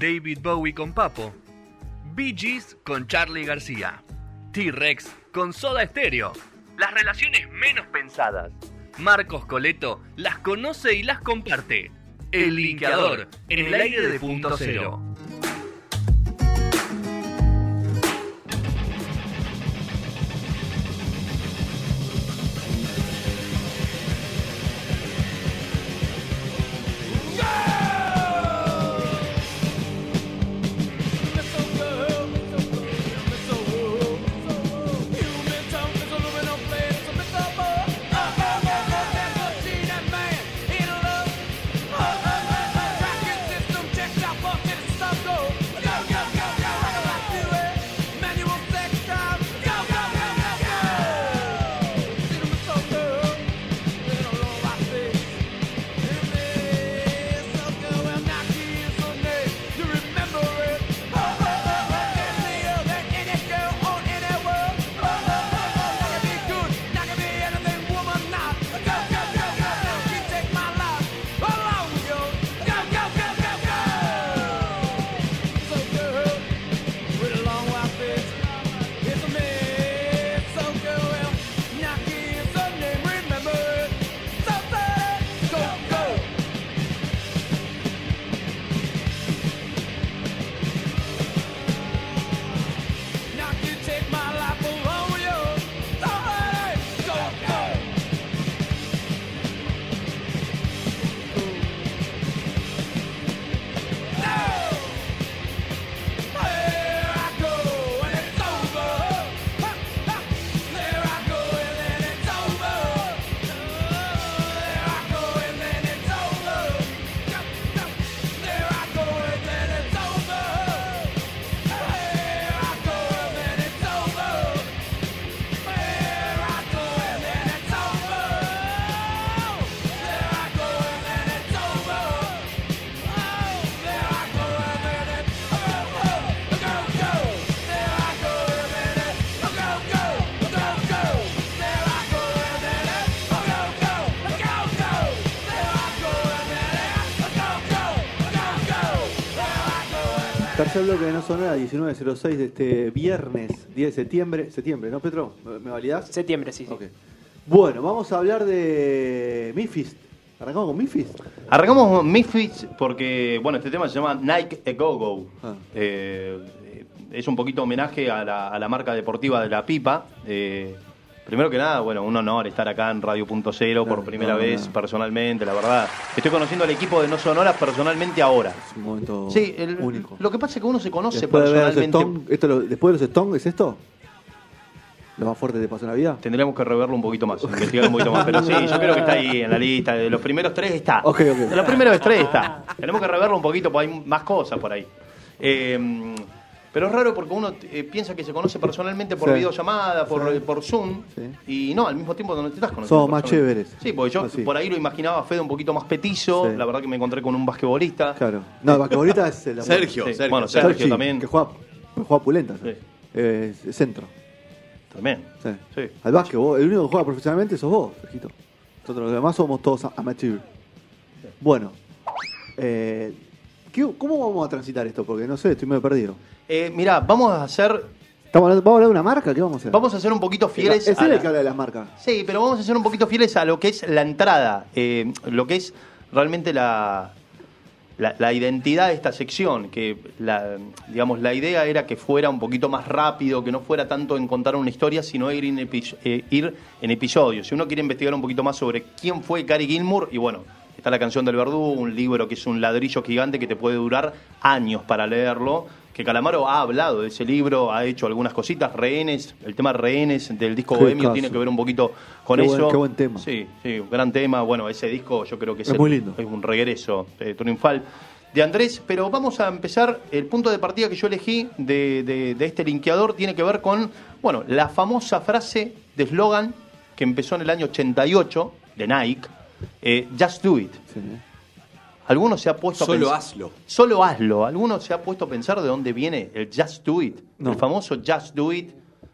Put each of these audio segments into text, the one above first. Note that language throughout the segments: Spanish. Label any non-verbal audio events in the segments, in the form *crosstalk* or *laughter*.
David Bowie con Papo, Bee Gees con Charlie García, T-Rex con Soda Stereo, las relaciones menos pensadas. Marcos Coleto las conoce y las comparte. El linkeador en el aire de punto cero. Tercer bloque de No Sonora, 19.06 de este viernes 10 de septiembre. Septiembre, ¿no, Petro? ¿Me, validás? Septiembre, sí. Bueno, vamos a hablar de Mifis. ¿Arrancamos con Mifis? Arrancamos con Misfits porque, bueno, este tema se llama Nike A Go Go. Ah. Eh, es un poquito homenaje a la, a la marca deportiva de la pipa. Eh, primero que nada, bueno, un honor estar acá en Radio Punto Cero por No, primera no, vez no. personalmente, la verdad. Estoy conociendo al equipo de No Sonoras personalmente ahora. Es un momento Sí, el- único. lo que pasa es que uno se conoce Después de ver los personalmente. Stones, esto lo- después de los Stones, ¿es esto? ¿Lo más fuerte que te pasó en la vida? Tendríamos que reverlo un poquito más, investigar un poquito más. Pero sí, *laughs* yo creo que está ahí en la lista. De los primeros tres está. Ok, ok. De los primeros tres está. Tenemos que reverlo un poquito, porque hay más cosas por ahí. Eh, pero es raro porque uno eh, piensa que se conoce personalmente por Sí. videollamada, por, Sí. por Zoom, Sí. y no, al mismo tiempo no te estás conociendo. Somos más chéveres. Sí, porque yo Así. por ahí lo imaginaba a Fede un poquito más petizo. Sí. La verdad que me encontré con un basquetbolista. Claro. No, el basquetbolista es el *laughs* Sergio, Sí, Sergio. bueno, Sergio, Sergio también. Que juega, que juega pulenta. Sí. Eh, centro. También. Sí. Sí. Al básquet, vos, el único que juega profesionalmente sos vos, Sergito. Nosotros los demás somos todos amateur. Bueno, eh, ¿qué- ¿cómo vamos a transitar esto? Porque no sé, estoy medio perdido. Eh, mirá, vamos a hacer. ¿Estamos hablando- ¿Vamos a hablar de una marca? ¿Qué vamos a hacer? Vamos a ser un poquito fieles es a él la- el que habla de las marcas. Sí, pero vamos a ser un poquito fieles a lo que es la entrada, eh, lo que es realmente la, la, la identidad de esta sección, que la, digamos, la idea era que fuera un poquito más rápido, que no fuera tanto en contar una historia, sino ir en, epi- eh, ir en episodios. Si uno quiere investigar un poquito más sobre quién fue Cary Gilmour, y bueno, está La canción del verdugo, un libro que es un ladrillo gigante que te puede durar años para leerlo, que Calamaro ha hablado de ese libro, ha hecho algunas cositas, rehenes, el tema rehenes del disco Qué Bohemio caso. tiene que ver un poquito con Qué eso. buen- qué buen tema. Sí, sí, un gran tema. Bueno, ese disco yo creo que es, Es el- muy lindo. es un regreso eh, triunfal de Andrés. Pero vamos a empezar. El punto de partida que yo elegí de, de- de este linkeador tiene que ver con, bueno, la famosa frase de eslogan que empezó en el año 88 de Nike, eh, Just Do It. Sí. ¿Alguno se ha puesto a Solo pensar? hazlo. Solo hazlo. ¿Alguno se ha puesto a pensar de dónde viene el Just Do It? No. El famoso Just Do It,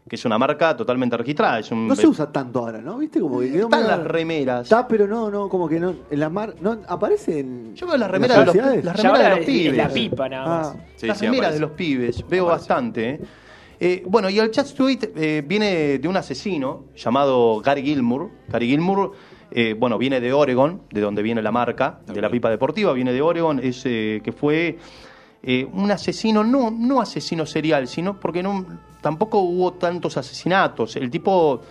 que es una marca totalmente registrada. Es un, No se usa tanto ahora, ¿no? ¿Viste? Como que quedó Están medio- las remeras. Está, pero no, no, como que no. En las mar. No, aparece en. Yo veo las remeras de los, las Ya remeras ahora de los es- pibes. es la pipa nada más. Ah, Sí, las sí, remeras aparece. de los pibes, veo bastante. ¿eh? Eh, bueno, y el chat tweet eh, viene de un asesino llamado Gary Gilmour. Gary Gilmour, eh, bueno, viene de Oregon, de donde viene la marca de la pipa deportiva, viene de Oregon, es eh, que fue eh, un asesino, no, no asesino serial, sino porque no, tampoco hubo tantos asesinatos. El tipo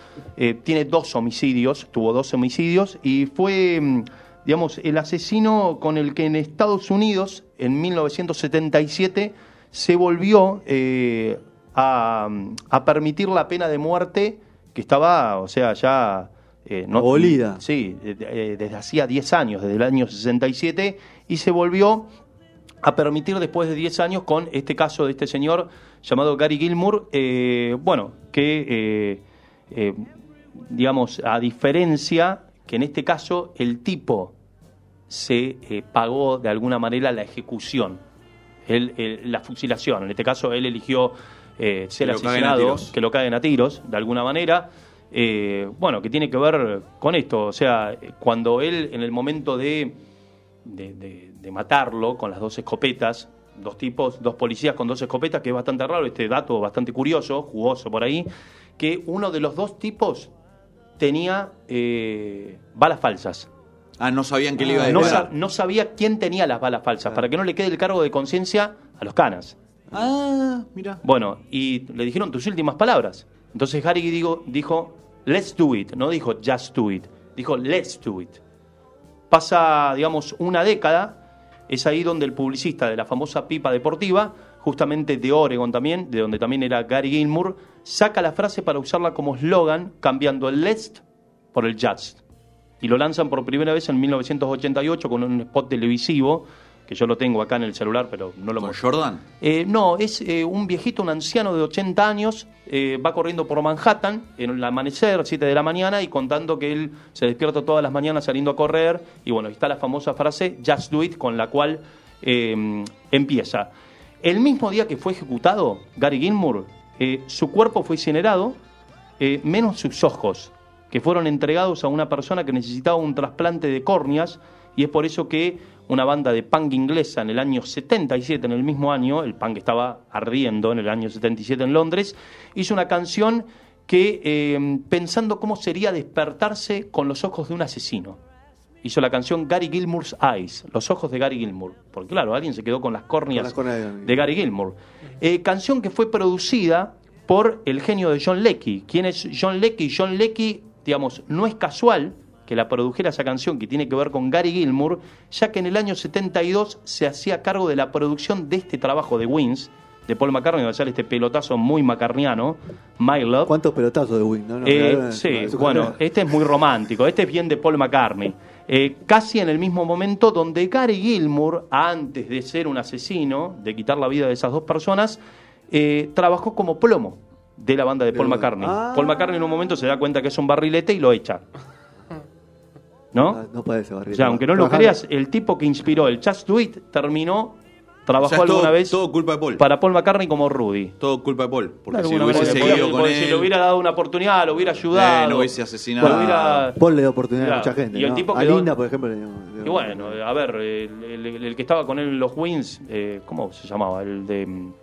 tiene dos homicidios, tuvo dos homicidios y fue, mm, digamos, el asesino con el que en Estados Unidos, en 1977, se volvió a, a permitir la pena de muerte que estaba, o sea, ya... eh, no- Abolida. Sí, eh, eh, desde hacía 10 años, desde el año 67, y se volvió a permitir después de 10 años con este caso de este señor llamado Gary Gilmour, eh, bueno, que, eh, eh, digamos, a diferencia que en este caso el tipo se eh, pagó de alguna manera la ejecución, él- él- la fusilación. En este caso él eligió eh, ser asesinado, que lo caguen a tiros, de alguna manera. Eh, bueno, que tiene que ver con esto. O sea, cuando él en el momento de, de, de- de matarlo con las dos escopetas, dos tipos, dos policías con dos escopetas, que es bastante raro, este dato bastante curioso, jugoso por ahí, que uno de los dos tipos tenía eh, balas falsas. Ah, no sabían que le iba a No, disparar. sa- no sabía quién tenía las balas falsas, para que no le quede el cargo de conciencia a los canas. Ah, mira. Bueno, y le dijeron tus últimas palabras. Entonces Harry digo, dijo, let's do it, no dijo just do it, dijo let's do it. Pasa, digamos, una década, es ahí donde el publicista de la famosa pipa deportiva, justamente de Oregon también, de donde también era Gary Gilmour, saca la frase para usarla como eslogan, cambiando el let's por el just. Y lo lanzan por primera vez en 1988 con un spot televisivo, que yo lo tengo acá en el celular, pero no lo ¿Con muestro. Jordan? Eh, no, es eh, un viejito, un anciano de 80 años, eh, va corriendo por Manhattan en el amanecer, 7 de la mañana, y contando que él se despierta todas las mañanas saliendo a correr. Y bueno, está la famosa frase, Just Do It, con la cual eh, empieza. El mismo día que fue ejecutado, Gary Gilmour, su cuerpo fue incinerado, menos sus ojos, que fueron entregados a una persona que necesitaba un trasplante de córneas, y es por eso que una banda de punk inglesa en el año 77, en el mismo año, el punk estaba ardiendo en el año 77 en Londres, hizo una canción que, eh, pensando cómo sería despertarse con los ojos de un asesino. Hizo la canción Gary Gilmour's Eyes, los ojos de Gary Gilmour. Porque claro, alguien se quedó con las córneas, las de Gary Gilmour. Eh, canción que fue producida por el genio de John Leckie. ¿Quién es John Leckie? John Leckie, digamos, no es casual que la produjera esa canción que tiene que ver con Gary Gilmour, ya que en el año 72 se hacía cargo de la producción de este trabajo de Wings, de Paul McCartney, va a ser este pelotazo muy macarniano, My Love. ¿Cuántos pelotazos de Wing? No, no, Eh, no, no, sí, bueno, este es muy romántico, este es bien de Paul McCartney. Eh, casi en el mismo momento donde Gary Gilmour, antes de ser un asesino, de quitar la vida de esas dos personas, eh, trabajó como plomo de la banda de Paul McCartney. ah. Paul McCartney en un momento se da cuenta que es un barrilete y lo echa. ¿No? Ah, No puede ser sea, aunque no lo Trabajando- creas, el tipo que inspiró el Just Do It terminó, trabajó O sea, es alguna todo, vez todo culpa de Paul. para Paul McCartney como Rudy. Todo culpa de Paul. Porque si alguna hubiese seguido porque- con porque él. Si le hubiera dado una oportunidad, lo hubiera ayudado. Eh, no hubiese asesinado. lo hubiera- Paul le da oportunidad Claro, a mucha gente. y el ¿no? tipo a quedó- Linda, por ejemplo. le dio- le dio- Y bueno, a ver, el, el- el que estaba con él en los Wins, eh, ¿cómo se llamaba? El de. mm,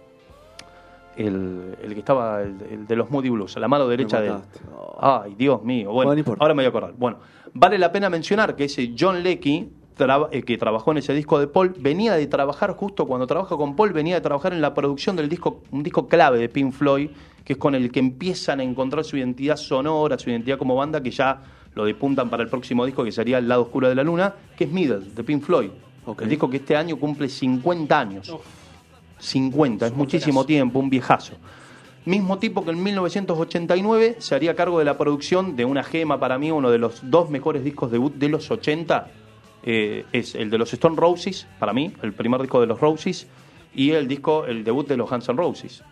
El, el que estaba, el, el de los Moody Blues, a la mano derecha de él. Oh. Ay, Dios mío. Bueno, ahora me voy a acordar. Bueno, vale la pena mencionar que ese John Leckie, traba- eh, que trabajó en ese disco de Paul, venía de trabajar justo cuando trabaja con Paul, venía de trabajar en la producción del disco, un disco clave de Pink Floyd, que es con el que empiezan a encontrar su identidad sonora, su identidad como banda, que ya lo depuntan para el próximo disco, que sería El lado oscuro de la luna, que es Middle, de Pink Floyd. El disco que este año cumple 50 años. 50, es muchísimo tiempo, un viejazo. Mismo tipo que en 1989 se haría cargo de la producción de una gema para mí, uno de los dos mejores discos debut de los 80. eh, es el de los Stone Roses, para mí, el primer disco de los Roses, y el disco, el debut de los Guns N' Roses,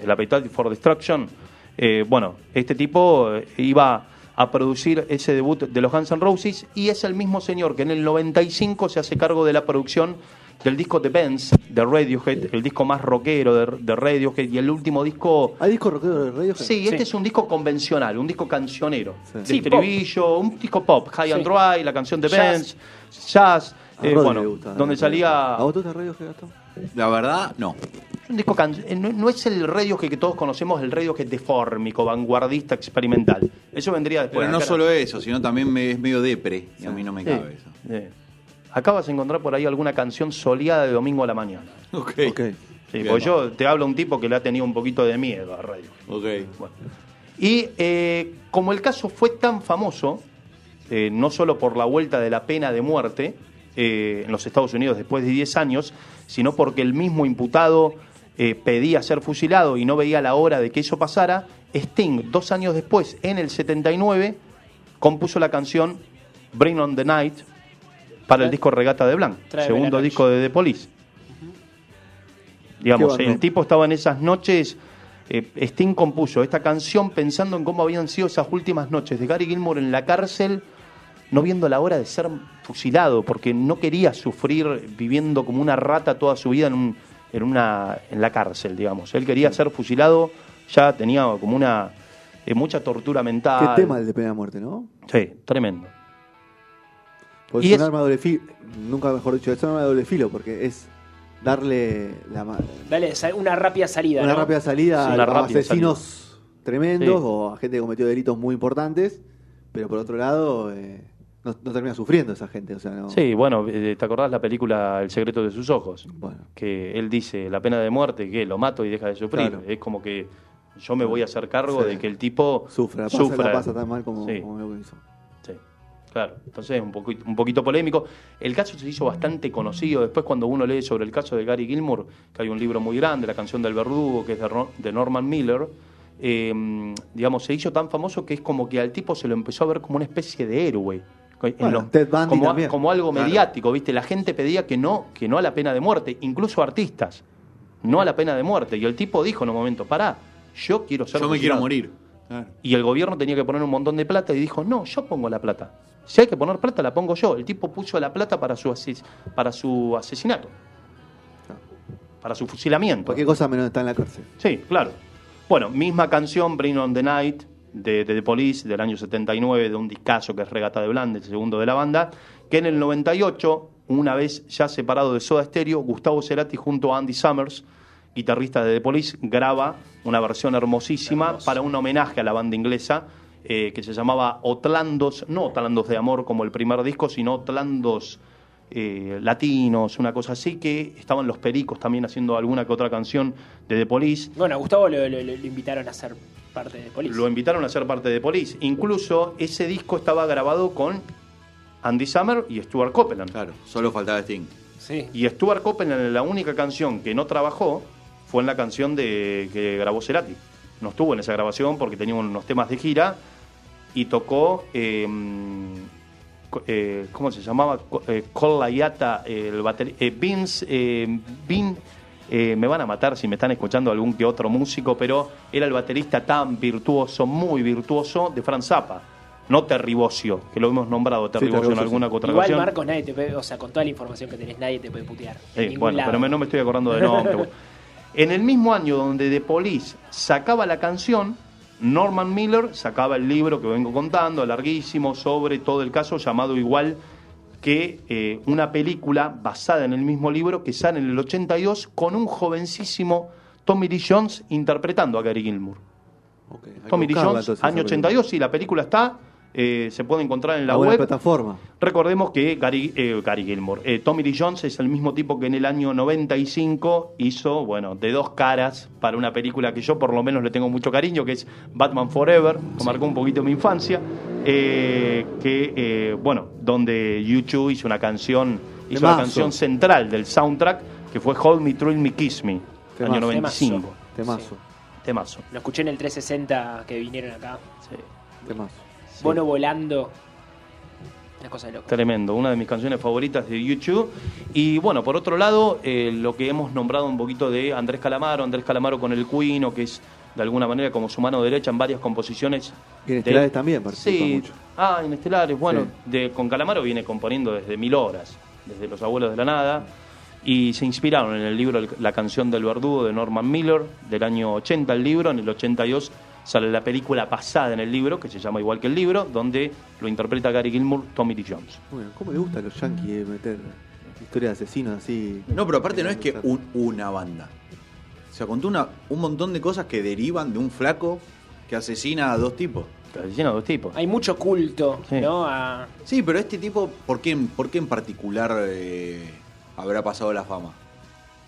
el Appetite for Destruction. Eh, bueno, este tipo eh, iba a producir ese debut de los Guns N' Roses y es el mismo señor que en el 95 se hace cargo de la producción del disco The Benz de Radiohead, el disco más rockero de, de Radiohead y el último disco ¿Hay disco rockero de radio? Sí, este es un disco convencional, un disco cancionero. Sí. De Sí, estribillo, un disco pop, High and. Dry, la canción de Jazz. Benz, jazz, A eh, bueno, gusta, donde ¿A salía vos te gusta radio, Gastón? La verdad, no. un disco can- eh, no, no es el Radiohead que todos conocemos, el Radiohead defórmico, vanguardista, experimental. Eso vendría después. Pero no solo eso, sino también me- es medio depre. Y a mí no me Sí, cabe eso. Acá vas a encontrar por ahí alguna canción soleada de domingo a la mañana. Ok. Ok. Sí, Bien. porque yo te hablo a un tipo que le ha tenido un poquito de miedo a Radiohead. Ok. Bueno. Y eh, como el caso fue tan famoso, eh, no solo por la vuelta de la pena de muerte eh, en los Estados Unidos después de 10 años, sino porque el mismo imputado eh, pedía ser fusilado y no veía la hora de que eso pasara, Sting, dos años después, en el 79, compuso la canción Bring on the Night para el disco Regata de Blanc, segundo disco de The Police. Digamos, el tipo estaba en esas noches. eh, Sting compuso esta canción pensando en cómo habían sido esas últimas noches de Gary Gilmore en la cárcel, no viendo la hora de ser fusilado, porque no quería sufrir viviendo como una rata toda su vida en, un- en, una, en la cárcel, digamos. Él quería ser fusilado, ya tenía como una eh, mucha tortura mental. Qué tema el de pena de muerte, ¿no? Sí, tremendo. Porque Y es un es- arma de doble filo, nunca mejor dicho, es un arma de doble filo porque es darle la, Dale, una rápida salida. una ¿no? rápida salida Sí, a, asesinos tremendos Sí. o a gente que cometió delitos muy importantes, pero por otro lado eh, no, no termina sufriendo esa gente, o sea, no. Sí, bueno, eh, ¿te acordás la película El secreto de sus ojos? Bueno. Que él dice la pena de muerte, que lo mato y deja de sufrir. Claro. Es como que yo me voy a hacer cargo Sí. de que el tipo Sufra, pasa, sufra. la pasa tan mal como, Sí. como lo que hizo. Claro. Entonces es un poquito, un poquito polémico. El caso se hizo bastante conocido. Después cuando uno lee sobre el caso de Gary Gilmore, que hay un libro muy grande, La canción del verdugo, que es de, Norman Miller, eh, digamos, se hizo tan famoso que es como que al tipo se lo empezó a ver como una especie de héroe. En Bueno, los- Ted Bundy como, también. como algo Claro. mediático, ¿viste? La gente pedía que no, que no a la pena de muerte, incluso artistas, no a la pena de muerte. Y el tipo dijo en un momento, pará, yo quiero ser Yo me quiero fusilado". morir. Claro. Y el gobierno tenía que poner un montón de plata y dijo, no, yo pongo la plata. Si hay que poner plata, la pongo yo. El tipo puso la plata para su, ases- para su asesinato, para su fusilamiento. Cualquier cosa menos está en la cárcel. Sí, claro. Bueno, misma canción, Bring on the Night, de, de The Police, del año 79, de un discazo que es Regata de Bland, el segundo de la banda, que en el 98, una vez ya separado de Soda Stereo, Gustavo Cerati junto a Andy Summers, guitarrista de The Police, graba una versión hermosísima Hermoso. para un homenaje a la banda inglesa eh, que se llamaba Otlandos, no Otlandos de Amor como el primer disco, sino Otlandos eh, latinos, una cosa así, que estaban los Pericos también haciendo alguna que otra canción de The Police. Bueno, a Gustavo lo, lo- lo invitaron a ser parte de Police. Lo invitaron a ser parte de Police. Incluso ese disco estaba grabado con Andy Summer y Stuart Copeland. Claro, solo faltaba Sting. Sí. Y Stuart Copeland, la única canción que no trabajó fue en la canción de que grabó Cerati. No estuvo en esa grabación porque tenía unos temas de gira y tocó, eh, eh, ¿cómo se llamaba? Co- Eh, Col Layata, el baterista. Vince, eh, Vin, eh, me van a matar si me están escuchando algún que otro músico, pero era el baterista tan virtuoso, muy virtuoso de Franz Zappa. No Terry Bozzio, que lo hemos nombrado Sí, Bozzio en alguna otra Igual, ocasión. Marcos, nadie te puede, o sea, con toda la información que tenés, nadie te puede putear. Eh, bueno, lado. pero me- no me estoy acordando de nombre. *laughs* En el mismo año donde The Police sacaba la canción, Norman Miller sacaba el libro que vengo contando, larguísimo, sobre todo el caso, llamado igual que eh, una película basada en el mismo libro que sale en el 82 con un jovencísimo Tommy Lee Jones interpretando a Gary Gilmour. Tommy Lee Jones, año esa 82, sí, la película está, eh, se puede encontrar en la web. plataforma. Recordemos que Gary, eh, Gary Gilmore, eh, Tommy Lee Jones es el mismo tipo que en el año 95 hizo, bueno, de dos caras para una película que yo por lo menos le tengo mucho cariño, que es Batman Forever, que marcó un poquito mi infancia, eh, que, eh, bueno, donde YouTube hizo una canción, hizo la Temazo. canción central del soundtrack, que fue Hold Me, Thrill Me, Kiss Me, Temazo. año 95. Temazo, Temazo. Lo escuché en el 360 que vinieron acá. Sí. temazo. Bono volando. Una cosa de loco. Tremendo, una de mis canciones favoritas de YouTube. Y bueno, por otro lado, eh, lo que hemos nombrado un poquito de Andrés Calamaro, Andrés Calamaro con el Cuino, que es de alguna manera como su mano derecha en varias composiciones. Y en de- Estelares también participa Sí, mucho. ah, en Estelares, bueno, Sí. de, con Calamaro viene componiendo desde mil horas, desde Los Abuelos de la Nada. y se inspiraron en el libro La canción del verdugo de Norman Miller del año 80 el libro, en el 82 sale la película basada en el libro, que se llama igual que el libro, donde lo interpreta Gary Gilmour, Tommy Lee Jones. Bueno, ¿cómo le gusta a los yankees meter historias de asesinos así? No, pero aparte no es que un- una banda. O sea, contó una, un montón de cosas que derivan de un flaco que asesina a dos tipos. Que asesina a dos tipos. Hay mucho culto, Sí. ¿no? A- Sí, pero este tipo, ¿por qué, por qué en particular eh, habrá pasado la fama?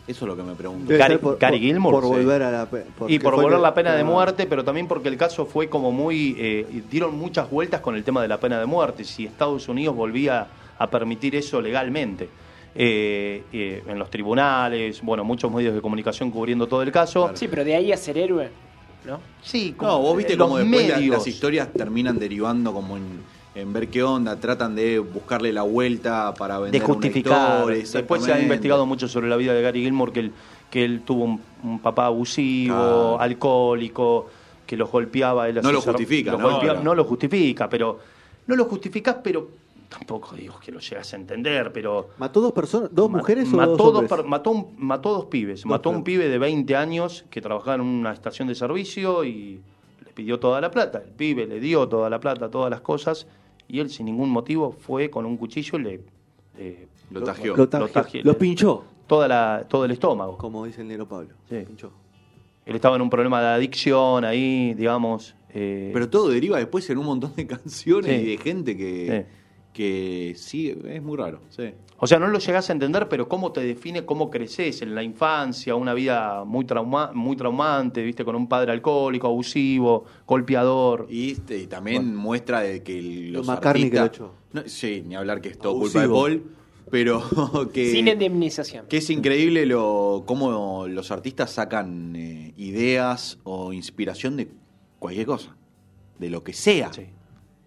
Eso es lo que me pregunto. Ser por, Gary por- Gilmour, Por sí. volver a la Y por volver la pena de ah, muerte, pero también porque el caso fue como muy... eh, dieron muchas vueltas con el tema de la pena de muerte, si Estados Unidos volvía a permitir eso legalmente. Eh, eh, en los tribunales, bueno, muchos medios de comunicación cubriendo todo el caso. Sí, pero de ahí a ser héroe, ¿no? Sí, No, vos viste eh, cómo después medios. las historias terminan derivando como en, en ver qué onda, tratan de buscarle la vuelta para vender de justificar. una historia, Después se ha investigado mucho sobre la vida de Gary Gilmore, que él, que él tuvo un, un papá abusivo, alcohólico, que los golpeaba. Él No lo justifica, los ¿no? golpeaba- Claro. no lo justifica, pero no lo justificás, pero tampoco digo que lo llegas a entender, pero ¿Mató dos personas, dos Ma- mujeres o mató dos dos mató, un- mató dos pibes. mató a un pibe de 20 años que trabajaba en una estación de servicio y le pidió toda la plata. El pibe le dio toda la plata, todas las cosas, y él sin ningún motivo fue con un cuchillo y le... eh, Lo tajeó. Lo, tajeó, Lo tajeó. lo pinchó, toda la, todo el estómago. como dice el negro Pablo. Sí. Pinchó. Él estaba en un problema de adicción ahí, digamos. eh, Pero todo deriva después en un montón de canciones Sí. y de gente que, Sí. Que sí, es muy raro. Sí. O sea, no lo llegás a entender, pero cómo te define cómo creces en la infancia, una vida muy, trauma, muy traumante, viste, con un padre alcohólico, abusivo, golpeador. Y, este, y también muestra de que los que lo artistas... echó. No, sí, ni hablar que es todo Abusivo. culpa de Paul, pero *laughs* que... Sin indemnización. Que es increíble lo cómo los artistas sacan eh, ideas o inspiración de cualquier cosa, de lo que sea, Sí.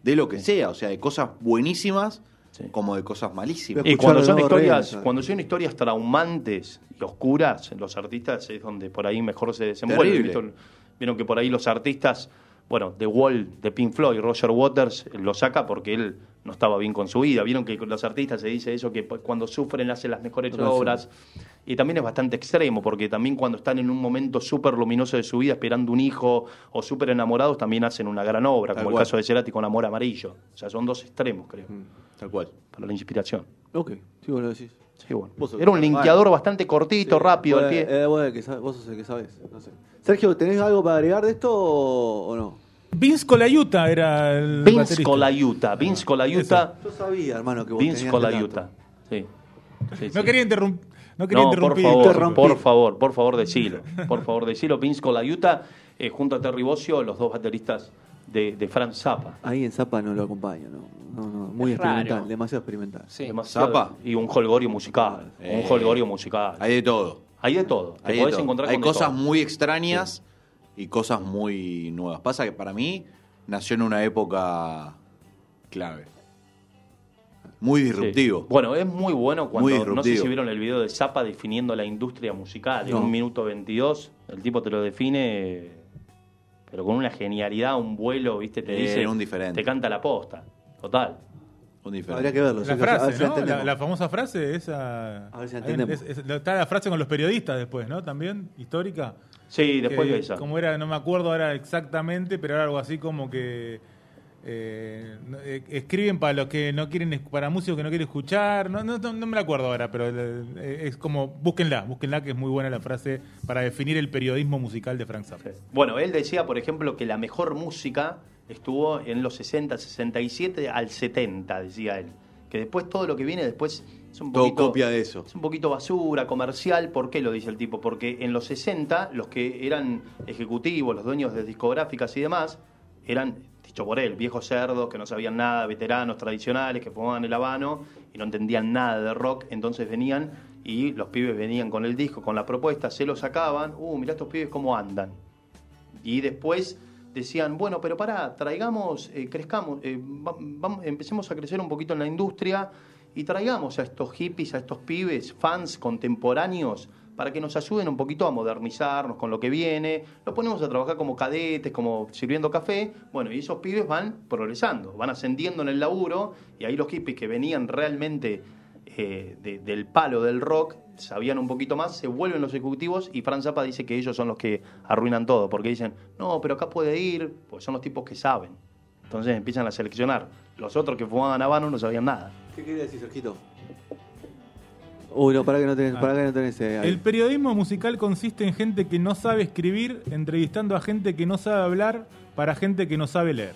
De lo que sea, o sea, de cosas buenísimas Sí. como de cosas malísimas. Pero Y cuando son historias, cuando son historias traumantes y oscuras, los artistas es donde por ahí mejor se desenvuelven. Vieron que por ahí los artistas, bueno, The Wall de Pink Floyd, Roger Waters eh, lo saca porque él no estaba bien con su vida. Vieron que los artistas se dice eso, que pues, cuando sufren hacen las mejores obras. Y también es bastante extremo, porque también cuando están en un momento súper luminoso de su vida, esperando un hijo o súper enamorados, también hacen una gran obra, Tal como cual. el caso de Cerati con Amor Amarillo. O sea, son dos extremos, creo, Tal cual. para la inspiración. Ok, sí, vos lo decís. Sí, bueno. Vos Era un linkeador bastante cortito, Sí. rápido Vos, pie. eh, vos, el que vos sos el que sabes. No sé. Sergio, ¿tenés algo para agregar de esto o no? Vince Colaiuta era el Vince baterista. Colaiuta, Vince Colaiuta, Yo sabía, hermano, que vos Vince. Colaiuta. Sí. Sí, No sí. quería interrumpir. No quería No, por interrumpir. favor, Interrumpir. por favor, por favor, decilo. *laughs* Por favor, decilo. Vince Colaiuta, eh, junto a Terry Bossio, los dos bateristas de, de Frank Zappa. Ahí en Zapa no lo acompaño, no. no, no muy Es experimental, raro. demasiado experimental. Sí. Demasiado- Zappa. Y un holgorio musical. Eh, un holgorio musical. Hay de todo. Hay de todo. Te Hay, de podés todo. encontrar Hay con cosas todo. muy extrañas y cosas muy nuevas. Pasa que para mí nació en una época clave. Muy Sí. disruptivo. Bueno, es muy bueno cuando. Muy no sé si vieron el video de Zappa definiendo la industria musical. En No. un minuto 22, el tipo te lo define, pero con una genialidad, un vuelo, ¿viste? Te Eh, dice. un diferente. Te canta la posta. Total. Un diferente. Habría que verlo. La Sergio, a ver frase, si la ¿no? La, entendemos. la famosa frase esa. A ver si entendemos. es- es- está la frase con los periodistas después, ¿no? También, histórica. Sí, después que, de esa. Como era, no me acuerdo ahora exactamente, pero era algo así como que. eh, eh, escriben para los que no quieren, para músicos que no quieren escuchar, no, no, no, me la acuerdo ahora, pero eh, es como, búsquenla, búsquenla que es muy buena la frase para definir el periodismo musical de Frank Zappa. Bueno, él decía, por ejemplo, que la mejor música estuvo en los 60, 67 al 70, decía él. Que después todo lo que viene después es un Todo poquito... copia de eso. Es un poquito basura, comercial. ¿Por qué lo dice el tipo? Porque en los 60, los que eran ejecutivos, los dueños de discográficas y demás, eran, dicho por él, viejos cerdos que no sabían nada, veteranos tradicionales que fumaban el habano y no entendían nada de rock. Entonces venían y los pibes venían con el disco, con la propuesta, se lo sacaban. Uh, mirá estos pibes cómo andan. Y después decían, bueno, pero pará, traigamos, eh, crezcamos, eh, va- empecemos a crecer un poquito en la industria y traigamos a estos hippies, a estos pibes, fans contemporáneos, para que nos ayuden un poquito a modernizarnos con lo que viene. Los ponemos a trabajar como cadetes, como sirviendo café. Bueno, y esos pibes van progresando, van ascendiendo en el laburo y ahí los hippies que venían realmente eh, de- del palo del rock, sabían un poquito más, se vuelven los ejecutivos y Franz Zappa dice que ellos son los que arruinan todo, porque dicen, no, pero acá puede ir, pues son los tipos que saben. Entonces empiezan a seleccionar. Los otros que fumaban habano no sabían nada. ¿Qué quería decir, Sergito? Uy, no, para que no tenés, Ah. para que no tenés eh, ahí. El periodismo musical consiste en gente que no sabe escribir, entrevistando a gente que no sabe hablar, para gente que no sabe leer.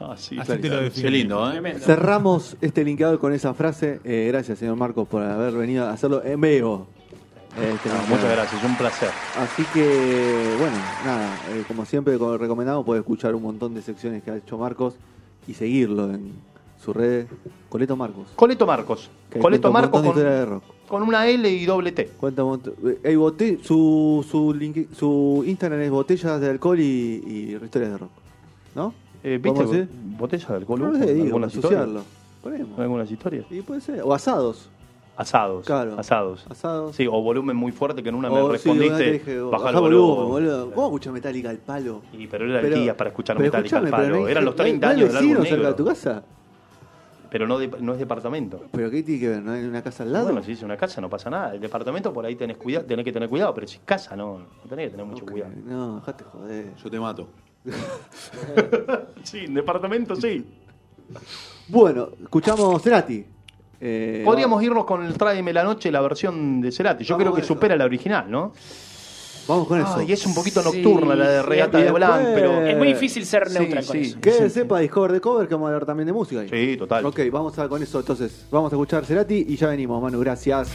Ah, sí, Así te lo. Qué lindo, ¿eh? Cerramos este linkeador con esa frase. Eh, gracias, señor Marcos, por haber venido a hacerlo en vivo. Eh, este No, linkeador. muchas gracias, un placer. Así que, bueno, nada, eh, como siempre, como recomendado, puede escuchar un montón de secciones que ha hecho Marcos y seguirlo en sus redes. Coleto Marcos. Coleto Marcos. que Coleto un Marcos de con, rock. con una L y doble T. Cuenta un montón- eh, bote- su, su, link- su Instagram es botellas de alcohol y, y historias de rock. ¿No? Eh, ¿Viste? ¿Podemos decir? Botella de alcohol. No sé, digo, asociarlo. Ponemos. Algunas historias. Y puede ser. O asados. Asados. Claro. Asados. Asados. Sí, o volumen muy fuerte que en una me O, sí, una respondiste. te dije, baja el volumen, volumen. boludo. ¿Cómo escucha Metallica al palo? Y, pero era el Pero- día para escuchar Metallica al palo. no Eran los no hay- 30 no años del álbum cerca de tu casa? Pero no, de- no es departamento. ¿Pero qué tiene que ver? ¿No hay una casa al lado? Bueno, si es una casa no pasa nada. El departamento por ahí tenés, cuidado, tenés que tener cuidado, pero si es casa no, no tenés que tener mucho cuidado. No, dejate joder. Yo te mato. *laughs* Sí, en departamento sí. Bueno, escuchamos Cerati. Eh, Podríamos irnos con el Tráeme la noche, la versión de Cerati. Yo Vamos creo con que eso. supera la original, ¿no? Vamos con eso. Ah, y es un poquito Sí, nocturna la de. Regata de Blanc, después- pero. Es muy difícil ser Sí, neutral con sí. eso. Que sepa Discover de Cover que vamos a hablar también de música. ahí. Sí, total. Ok, vamos a con eso entonces. Vamos a escuchar Cerati y ya venimos, Manu. Gracias.